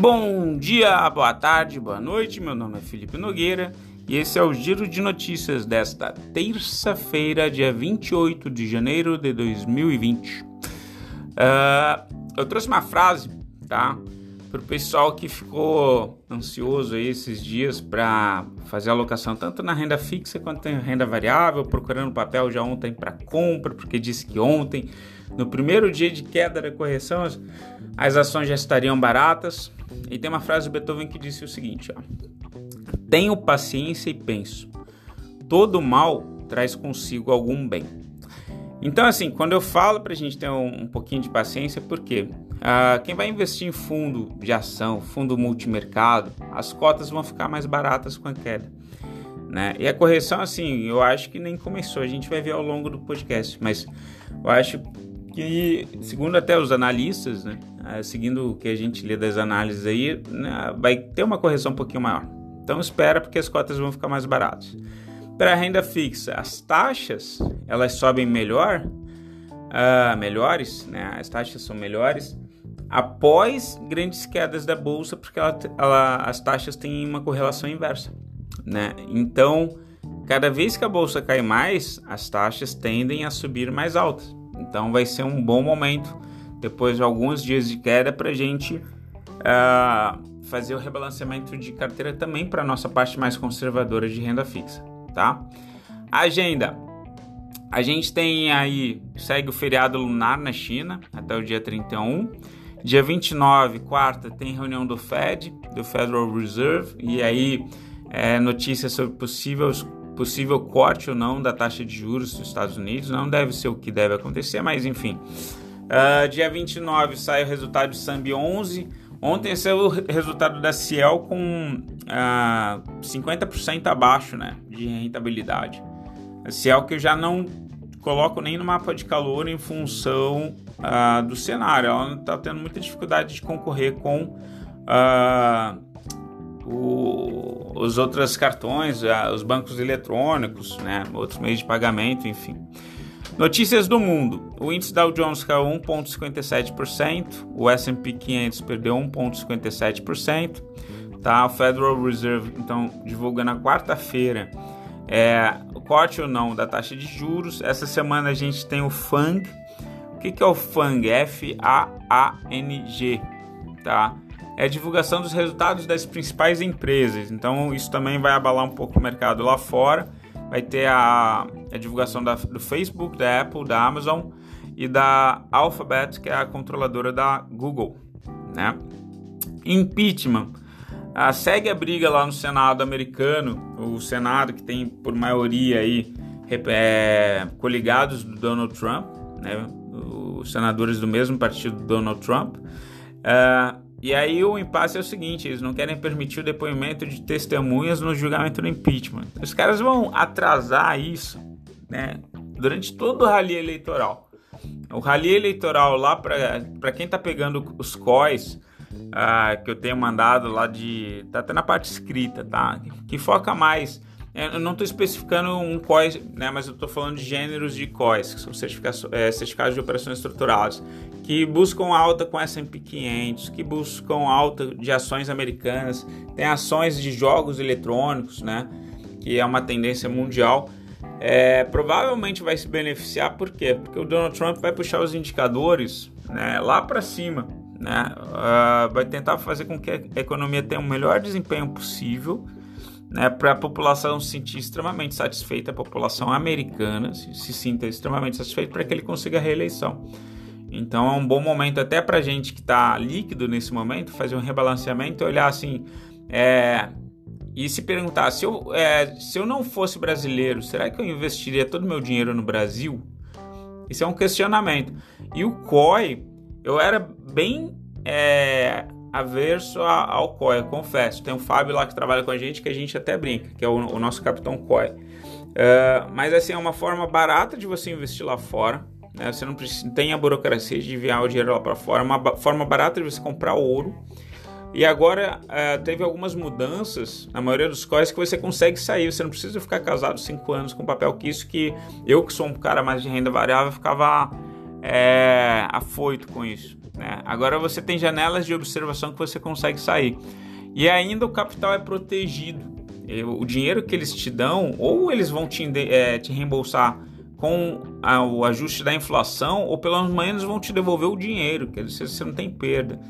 Bom dia, boa tarde, boa noite. Meu nome é Felipe Nogueira e esse é o Giro de Notícias desta terça-feira, dia 28 de janeiro de 2020. Uh, ah, eu trouxe uma frase, tá? Para o pessoal que ficou ansioso aí esses dias para fazer alocação tanto na renda fixa quanto na renda variável, procurando papel já ontem para compra, porque disse que ontem, no primeiro dia de queda da correção, as, as ações já estariam baratas. E tem uma frase do Beethoven que disse o seguinte: ó, Tenho paciência e penso, todo mal traz consigo algum bem. Então, assim, quando eu falo para a gente ter um, um, pouquinho de paciência, porque uh, quem vai investir em fundo de ação, fundo multimercado, as cotas vão ficar mais baratas com a queda. Né? E a correção, assim, eu acho que nem começou, a gente vai ver ao longo do podcast, mas eu acho que, segundo até os analistas, né, ah, seguindo o que a gente lê das análises aí, né, vai ter uma correção um pouquinho maior. Então espera porque as cotas vão ficar mais baratas. Para a renda fixa, as taxas elas sobem melhor, uh, melhores, né? As taxas são melhores após grandes quedas da bolsa, porque ela, ela, as taxas têm uma correlação inversa, né? Então, cada vez que a bolsa cai mais, as taxas tendem a subir mais altas. Então vai ser um bom momento, depois de alguns dias de queda, para a gente uh, fazer o rebalanceamento de carteira também para a nossa parte mais conservadora de renda fixa, tá? Agenda. A gente tem aí, segue o feriado lunar na China até o dia 31. Dia 29, quarta, tem reunião do Fed, do Federal Reserve, e aí é, notícias sobre possíveis possível corte ou não da taxa de juros dos Estados Unidos. Não deve ser o que deve acontecer, mas enfim. Uh, dia 29 sai o resultado de Sambi 11. Ontem saiu o resultado da Ciel com uh, ah, 50% abaixo né, de rentabilidade. A Ciel que eu já não coloco nem no mapa de calor em função uh, do cenário. Ela está tendo muita dificuldade de concorrer com o, os outros cartões, os bancos eletrônicos, né, outros meios de pagamento, enfim. Notícias do mundo. O índice Dow Jones caiu 1,57%, o S&P 500 perdeu 1,57%, tá? O Federal Reserve, então, divulga na quarta-feira é, o corte ou não da taxa de juros. Essa semana a gente tem o FANG. O que, que é o FANG? F-A-A-N-G, tá? É divulgação dos resultados das principais empresas. Então, isso também vai abalar um pouco o mercado lá fora. Vai ter a, a divulgação da, do Facebook, da Apple, da Amazon e da Alphabet, que é a controladora da Google. Né? Impeachment. Ah, segue a briga lá no Senado americano, o Senado que tem por maioria aí é, coligados do Donald Trump, né? os senadores do mesmo partido do Donald Trump. Ah, e aí o impasse é o seguinte, eles não querem permitir o depoimento de testemunhas no julgamento do impeachment. Os caras vão atrasar isso, né, durante todo o rally eleitoral. O rally eleitoral lá para quem tá pegando os COIs, uh, que eu tenho mandado lá de tá até na parte escrita, tá? Que foca mais eu não estou especificando um COI, né, mas eu estou falando de gêneros de COIs, que são é, certificados de operações estruturadas, que buscam alta com S&P 500, que buscam alta de ações americanas, tem ações de jogos eletrônicos, né, que é uma tendência mundial. É, provavelmente vai se beneficiar, por quê? Porque o Donald Trump vai puxar os indicadores né, lá para cima, né, uh, vai tentar fazer com que a economia tenha o melhor desempenho possível, né, para a população se sentir extremamente satisfeita, a população americana se, se sinta extremamente satisfeita para que ele consiga a reeleição. Então é um bom momento até para gente que está líquido nesse momento fazer um rebalanceamento, olhar assim é, e se perguntar se eu, é, se eu não fosse brasileiro, será que eu investiria todo o meu dinheiro no Brasil? Isso é um questionamento. E o COI, eu era bem é, averso ao COI, confesso. Tem o Fábio lá que trabalha com a gente que a gente até brinca, que é o, o nosso capitão COI. Uh, mas assim, é uma forma barata de você investir lá fora. Né? Você não precisa, tem a burocracia de enviar o dinheiro lá para fora. É uma forma barata de você comprar ouro. E agora uh, teve algumas mudanças na maioria dos COIs que você consegue sair. Você não precisa ficar casado cinco anos com papel que isso que eu que sou um cara mais de renda variável ficava é, afoito com isso. Né? Agora você tem janelas de observação que você consegue sair. E ainda o capital é protegido. O dinheiro que eles te dão, ou eles vão te, é, te reembolsar com a, o ajuste da inflação, ou pelo menos vão te devolver o dinheiro, que você não tem perda.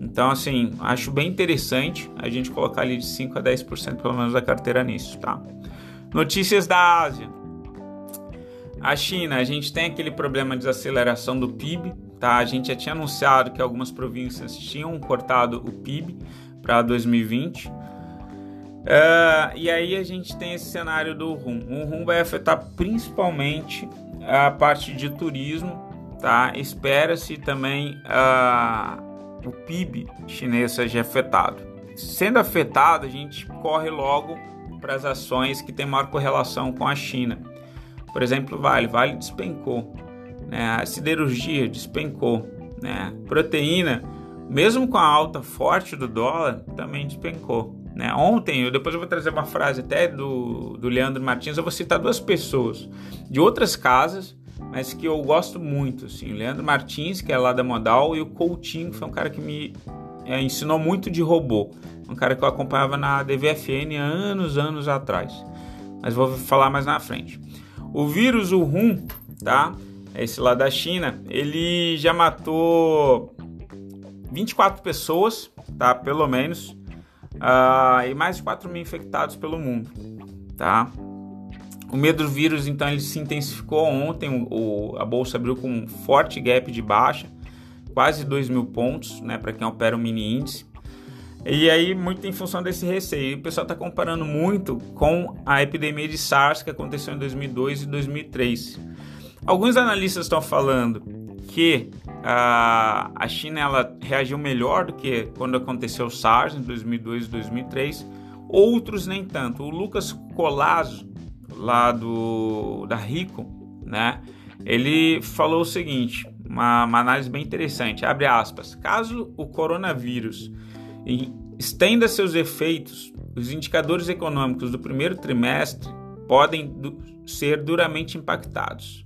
Então, assim, acho bem interessante a gente colocar ali de 5 a 10% pelo menos da carteira nisso, tá? Notícias da Ásia. A China, a gente tem aquele problema de desaceleração do PIB, tá? A gente já tinha anunciado que algumas províncias tinham cortado o PIB para 2020. Uh, e aí a gente tem esse cenário do RUM. O RUM vai afetar principalmente a parte de turismo, tá? Espera-se também uh, o PIB chinês seja afetado. Sendo afetado, a gente corre logo para as ações que têm maior correlação com a China. Por exemplo, Vale. Vale despencou. Né? A siderurgia despencou. Né? Proteína, mesmo com a alta forte do dólar, também despencou. Né? Ontem, eu, depois eu vou trazer uma frase até do, do Leandro Martins, eu vou citar duas pessoas de outras casas, mas que eu gosto muito. Assim, o Leandro Martins, que é lá da Modal, e o Coutinho, que foi um cara que me é, ensinou muito de robô um cara que eu acompanhava na DVFN anos, anos atrás. Mas vou falar mais na frente. O vírus Wuhan, tá? Esse lá da China, ele já matou 24 pessoas, tá? Pelo menos. Uh, e mais de 4 mil infectados pelo mundo, tá? O medo do vírus, então, ele se intensificou ontem. O, a bolsa abriu com um forte gap de baixa, quase 2 mil pontos, né? Para quem opera o mini índice. E aí, muito em função desse receio. O pessoal está comparando muito com a epidemia de SARS que aconteceu em 2002 e 2003. Alguns analistas estão falando que a, a China ela reagiu melhor do que quando aconteceu o SARS em 2002 e 2003. Outros nem tanto. O Lucas Colazo, lá do, da Rico, né? Ele falou o seguinte, uma, uma análise bem interessante, abre aspas, caso o coronavírus estenda seus efeitos, os indicadores econômicos do primeiro trimestre podem ser duramente impactados.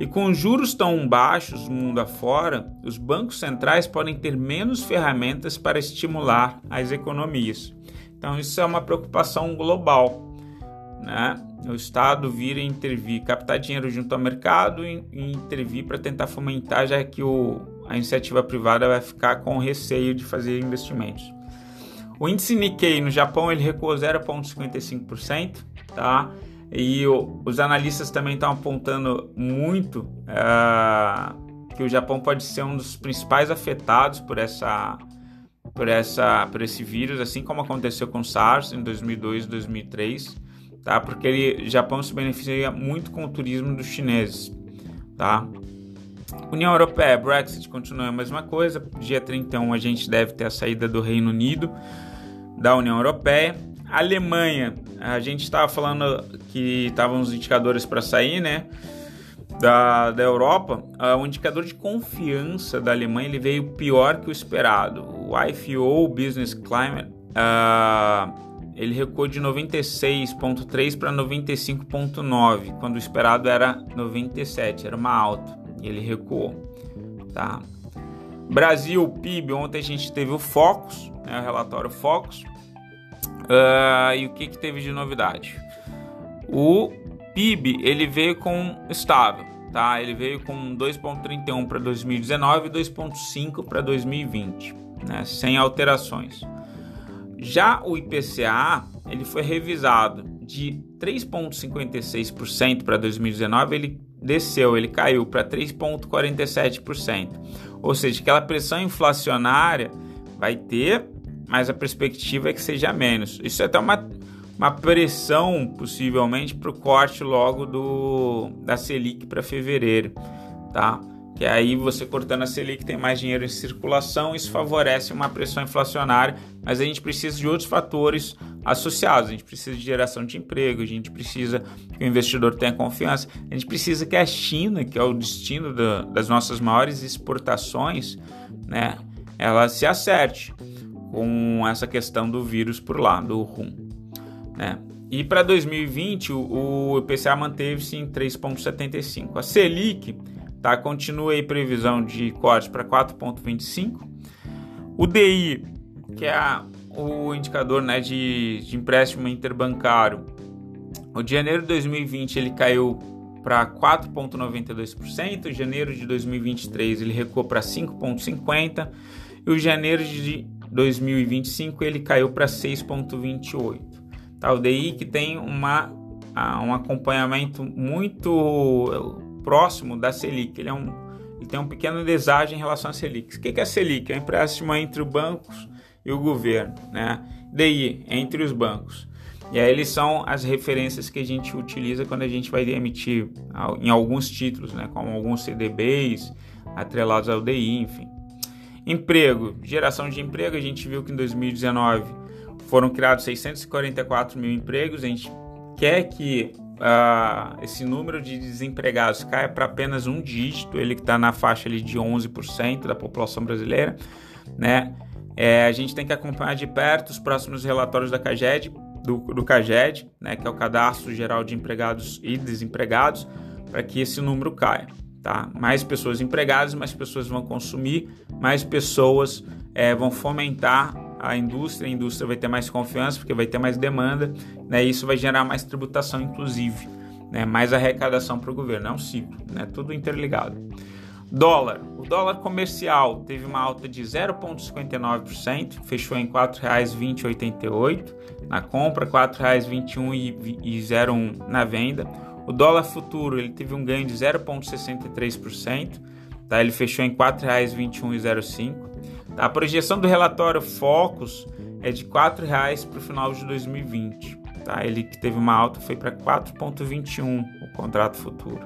E com juros tão baixos mundo afora, os bancos centrais podem ter menos ferramentas para estimular as economias. Então, isso é uma preocupação global. Né? O Estado vir e intervir, captar dinheiro junto ao mercado e, e intervir para tentar fomentar, já que o, a iniciativa privada vai ficar com receio de fazer investimentos. O índice Nikkei no Japão ele recuou 0,55%, tá? E o, os analistas também estão apontando muito uh, que o Japão pode ser um dos principais afetados por essa por essa por esse vírus, assim como aconteceu com o SARS em 2002 e 2003, tá? Porque ele, o Japão se beneficia muito com o turismo dos chineses, tá? União Europeia, Brexit continua a mesma coisa. Dia 31 a gente deve ter a saída do Reino Unido da União Europeia. Alemanha, a gente estava falando que estavam os indicadores para sair, né? Da, da Europa, uh, o indicador de confiança da Alemanha ele veio pior que o esperado. O IFO Business Climate uh, ele recuou de 96,3 para 95,9, quando o esperado era 97, era uma alta ele recuou. Tá? Brasil, PIB, ontem a gente teve o Focus, né, o relatório Focus. Uh, e o que, que teve de novidade? O PIB ele veio com estável, tá? Ele veio com 2,31 para 2019 e 2,5 para 2020, né? sem alterações. Já o IPCA ele foi revisado de 3,56% para 2019, ele desceu, ele caiu para 3,47%. Ou seja, aquela pressão inflacionária vai ter, mas a perspectiva é que seja menos. Isso é até uma, uma pressão, possivelmente, para o corte logo do, da Selic para fevereiro, tá? Que aí você cortando a Selic tem mais dinheiro em circulação, isso favorece uma pressão inflacionária, mas a gente precisa de outros fatores associados. A gente precisa de geração de emprego, a gente precisa que o investidor tenha confiança, a gente precisa que a China, que é o destino da, das nossas maiores exportações, né, ela se acerte com essa questão do vírus por lá, do rum. Né? E para 2020, o, o IPCA manteve-se em 3,75. A Selic tá? Continua aí previsão de corte para 4,25. O DI, que é a, o indicador né, de, de empréstimo interbancário, o de janeiro de 2020 ele caiu para 4,92%, janeiro de 2023 ele recuou para 5,50% e o janeiro de 2025 ele caiu para 6,28%. Tá? O DI que tem uma, um acompanhamento muito próximo da Selic, ele, é um, ele tem um pequeno deságio em relação à Selic. O que é a Selic? É um empréstimo entre os bancos e o governo, né? DI, entre os bancos. E aí eles são as referências que a gente utiliza quando a gente vai emitir em alguns títulos, né, como alguns CDBs atrelados ao DI, enfim. Emprego, geração de emprego, a gente viu que em 2019 foram criados 644 mil empregos, a gente quer que uh, esse número de desempregados caia para apenas um dígito, ele que está na faixa ali de 11% da população brasileira, né? É, a gente tem que acompanhar de perto os próximos relatórios da CAGED do, do CAGED, né, que é o Cadastro Geral de Empregados e Desempregados, para que esse número caia. Tá? Mais pessoas empregadas, mais pessoas vão consumir, mais pessoas é, vão fomentar a indústria, a indústria vai ter mais confiança porque vai ter mais demanda, né? isso vai gerar mais tributação, inclusive, né? mais arrecadação para o governo. É um ciclo, né? tudo interligado. Dólar. O dólar comercial teve uma alta de 0,59%, fechou em R$ 4,2088 na compra, R$ 4,21,01 na venda. O dólar futuro ele teve um ganho de 0,63%, tá? ele fechou em R$ 4,21,05. Tá? A projeção do relatório Focus é de R$ 4,00 para o final de 2020. Tá? Ele que teve uma alta foi para 4,21 o contrato futuro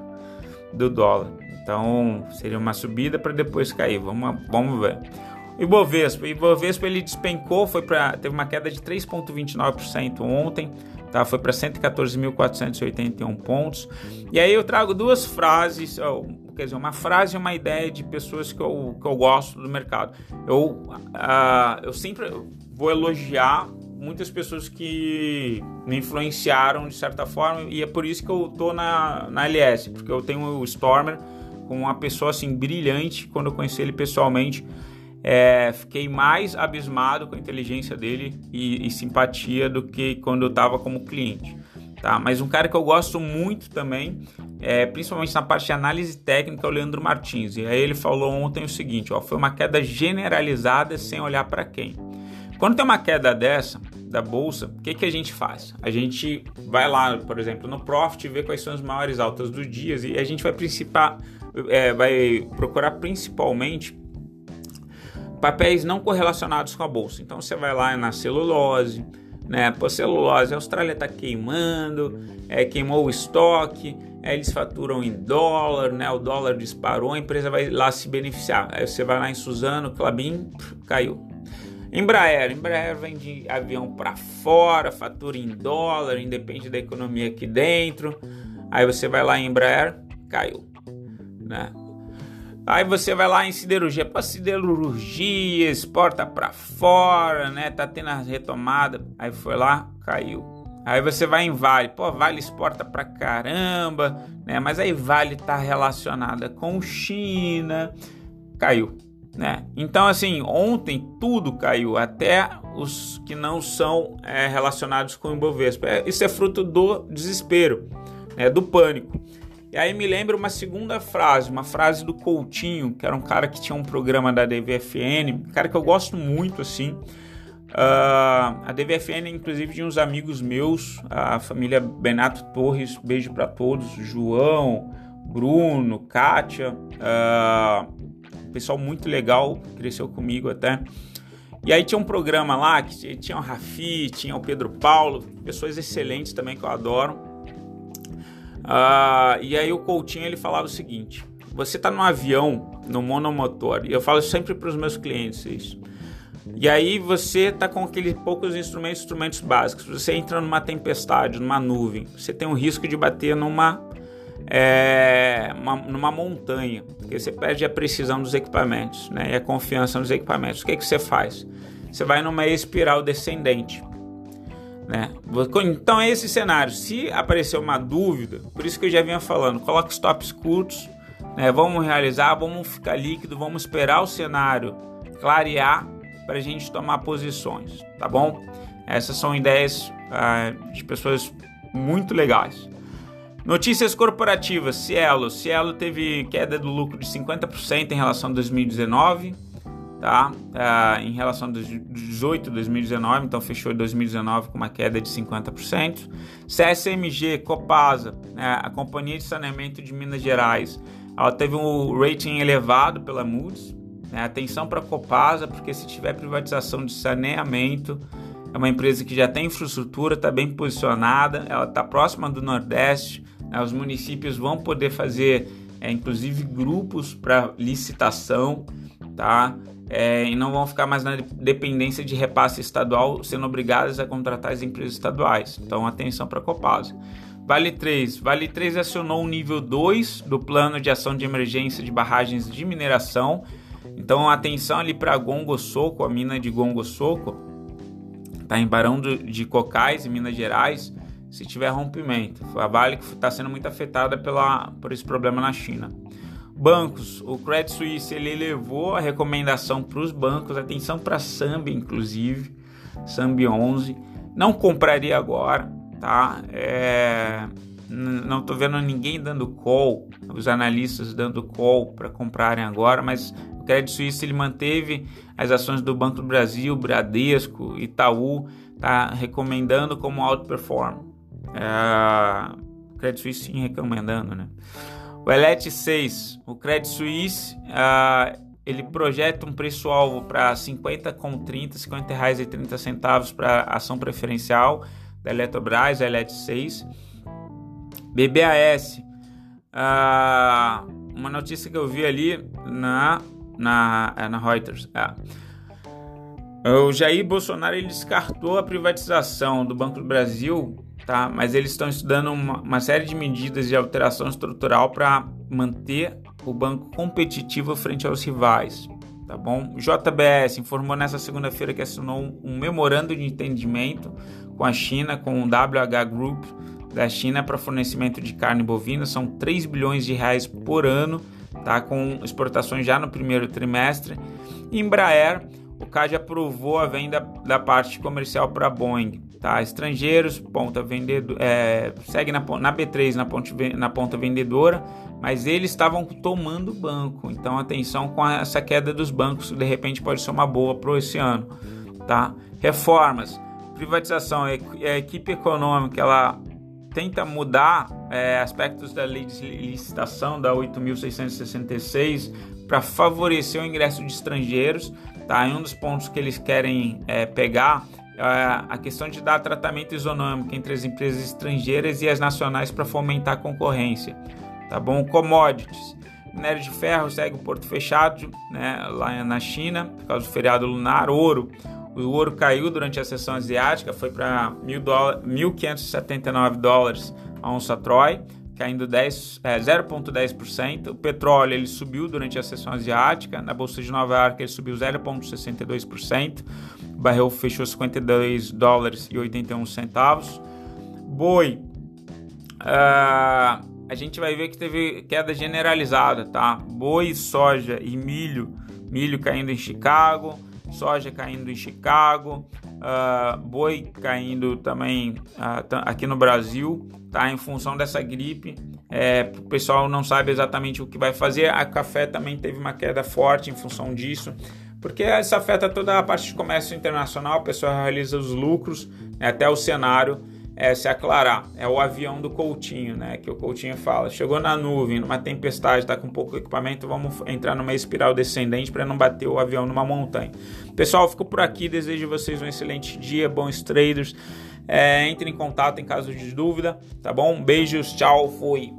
do dólar. Então seria uma subida para depois cair. Vamos, vamos ver. O Ibovespa, o Ibovespa ele despencou, foi para teve uma queda de 3,29% ontem, tá? Foi para 114.481 pontos. E aí eu trago duas frases, quer dizer, uma frase e uma ideia de pessoas que eu, que eu gosto do mercado. Eu, uh, eu sempre vou elogiar muitas pessoas que me influenciaram de certa forma e é por isso que eu tô na, na LS, porque eu tenho o Stormer com uma pessoa assim brilhante. Quando eu conheci ele pessoalmente, é, fiquei mais abismado com a inteligência dele e, e simpatia do que quando eu estava como cliente. Tá? Mas um cara que eu gosto muito também, é, principalmente na parte de análise técnica, é o Leandro Martins. E aí ele falou ontem o seguinte: ó, foi uma queda generalizada sem olhar para quem. Quando tem uma queda dessa da bolsa, o que, que a gente faz? A gente vai lá, por exemplo, no Profit, ver quais são as maiores altas do dia e a gente vai é, vai procurar principalmente papéis não correlacionados com a bolsa. Então você vai lá na celulose, né? Pô, celulose, a Austrália está queimando, é, queimou o estoque, é, eles faturam em dólar, né? O dólar disparou, a empresa vai lá se beneficiar. Aí você vai lá em Suzano, Clabin, caiu. Embraer, Embraer vende avião para fora, fatura em dólar, independe da economia aqui dentro. Aí você vai lá em Embraer, caiu né? Aí você vai lá em siderurgia, pô, siderurgia, exporta para fora, né? Tá tendo a retomada. Aí foi lá, caiu. Aí você vai em Vale, pô, Vale exporta pra caramba, né? Mas aí Vale tá relacionada com China, caiu, né? Então assim, ontem tudo caiu, até os que não são é, relacionados com o Ibovespa. É, isso é fruto do desespero, né? Do pânico. E aí me lembra uma segunda frase, uma frase do Coutinho, que era um cara que tinha um programa da DVFN, um cara que eu gosto muito, assim. Uh, a DVFN, inclusive, de uns amigos meus, a família Benato Torres, beijo para todos, João, Bruno, Kátia, uh, pessoal muito legal, cresceu comigo até. E aí tinha um programa lá que tinha o Rafi, tinha o Pedro Paulo, pessoas excelentes também que eu adoro. Uh, e aí o Coutinho ele falava o seguinte: você está no avião, no monomotor, e eu falo sempre para os meus clientes isso. E aí você está com aqueles poucos instrumentos, instrumentos básicos. Você entra numa tempestade, numa nuvem, você tem um risco de bater numa é, uma, numa montanha, porque você perde a precisão dos equipamentos, né? E a confiança nos equipamentos. O que, que você faz? Você vai numa espiral descendente. Né? Então é esse cenário. Se aparecer uma dúvida, por isso que eu já vinha falando, coloque stops curtos, né? Vamos realizar, vamos ficar líquido, vamos esperar o cenário clarear para a gente tomar posições, tá bom? Essas são ideias uh, de pessoas muito legais. Notícias corporativas, Cielo. Cielo teve queda do lucro de 50% em relação a 2019, tá? Uh, em relação a 2018 2019, então fechou 2019 com uma queda de 50%. CSMG, Copasa, né? a Companhia de Saneamento de Minas Gerais, ela teve um rating elevado pela Moody's. Né? Atenção para Copasa, porque se tiver privatização de saneamento, é uma empresa que já tem infraestrutura, está bem posicionada, ela está próxima do Nordeste, né? os municípios vão poder fazer, é, inclusive, grupos para licitação, tá? É, e não vão ficar mais na dependência de repasse estadual, sendo obrigadas a contratar as empresas estaduais. Então, atenção para a Copasa. Vale 3. Vale 3 acionou o nível 2 do plano de ação de emergência de barragens de mineração. Então, atenção ali para Gongo Soco, a mina de Gongo Soco, tá em Barão de Cocais, em Minas Gerais, se tiver rompimento. A Vale que está sendo muito afetada pela, por esse problema na China. Bancos, o Credit Suisse ele levou a recomendação para os bancos, atenção para a Sambi inclusive, Sambi 11, não compraria agora, tá? É, não estou vendo ninguém dando call, os analistas dando call para comprarem agora, mas o Credit Suisse ele manteve as ações do Banco do Brasil, Bradesco, Itaú, tá recomendando como outperform. É, Credit Suisse sim recomendando, né? O Elet 6, o Credit Suisse, uh, ele projeta um preço-alvo para 50 com 30, 50 reais e 30 centavos para ação preferencial da Eletrobras, Elet 6. BBAS, uh, uma notícia que eu vi ali na, na, é, na Reuters. É. O Jair Bolsonaro ele descartou a privatização do Banco do Brasil, tá? mas eles estão estudando uma, uma série de medidas de alteração estrutural para manter o banco competitivo frente aos rivais. Tá bom? JBS informou nessa segunda-feira que assinou um memorando de entendimento com a China, com o WH Group da China para fornecimento de carne bovina. São 3 bilhões de reais por ano, tá? com exportações já no primeiro trimestre. Embraer, o CAD aprovou a venda da parte comercial para a Boeing. Tá? Estrangeiros, ponta vendedor, é, segue na, na B3 na, ponte, na ponta vendedora, mas eles estavam tomando banco. Então atenção com essa queda dos bancos, de repente pode ser uma boa para esse ano. Tá? Reformas, privatização, a equipe econômica ela tenta mudar é, aspectos da lei de licitação da 8.666 para favorecer o ingresso de estrangeiros. Tá? E um dos pontos que eles querem é, pegar é a questão de dar tratamento isonômico entre as empresas estrangeiras e as nacionais para fomentar a concorrência. Tá bom? Commodities. Minério de ferro segue o porto fechado né, lá na China por causa do feriado lunar. Ouro. O ouro caiu durante a sessão asiática, foi para 1.579 dólares a onça Troy, caindo 0,10%. É, o petróleo ele subiu durante a sessão asiática, na Bolsa de Nova York ele subiu 0,62%. O barril fechou 52 dólares e 81 centavos. Boi, uh, a gente vai ver que teve queda generalizada, tá? Boi, soja e milho, milho caindo em Chicago, soja caindo em Chicago, uh, boi caindo também uh, aqui no Brasil, tá? Em função dessa gripe, é, o pessoal não sabe exatamente o que vai fazer. A café também teve uma queda forte em função disso porque isso afeta toda a parte de comércio internacional, a pessoa realiza os lucros né, até o cenário é, se aclarar. É o avião do Coutinho, né? Que o Coutinho fala. Chegou na nuvem, numa tempestade, está com pouco equipamento, vamos entrar numa espiral descendente para não bater o avião numa montanha. Pessoal, fico por aqui. Desejo vocês um excelente dia, bons traders. É, entre em contato em caso de dúvida, tá bom? Beijos, tchau, fui.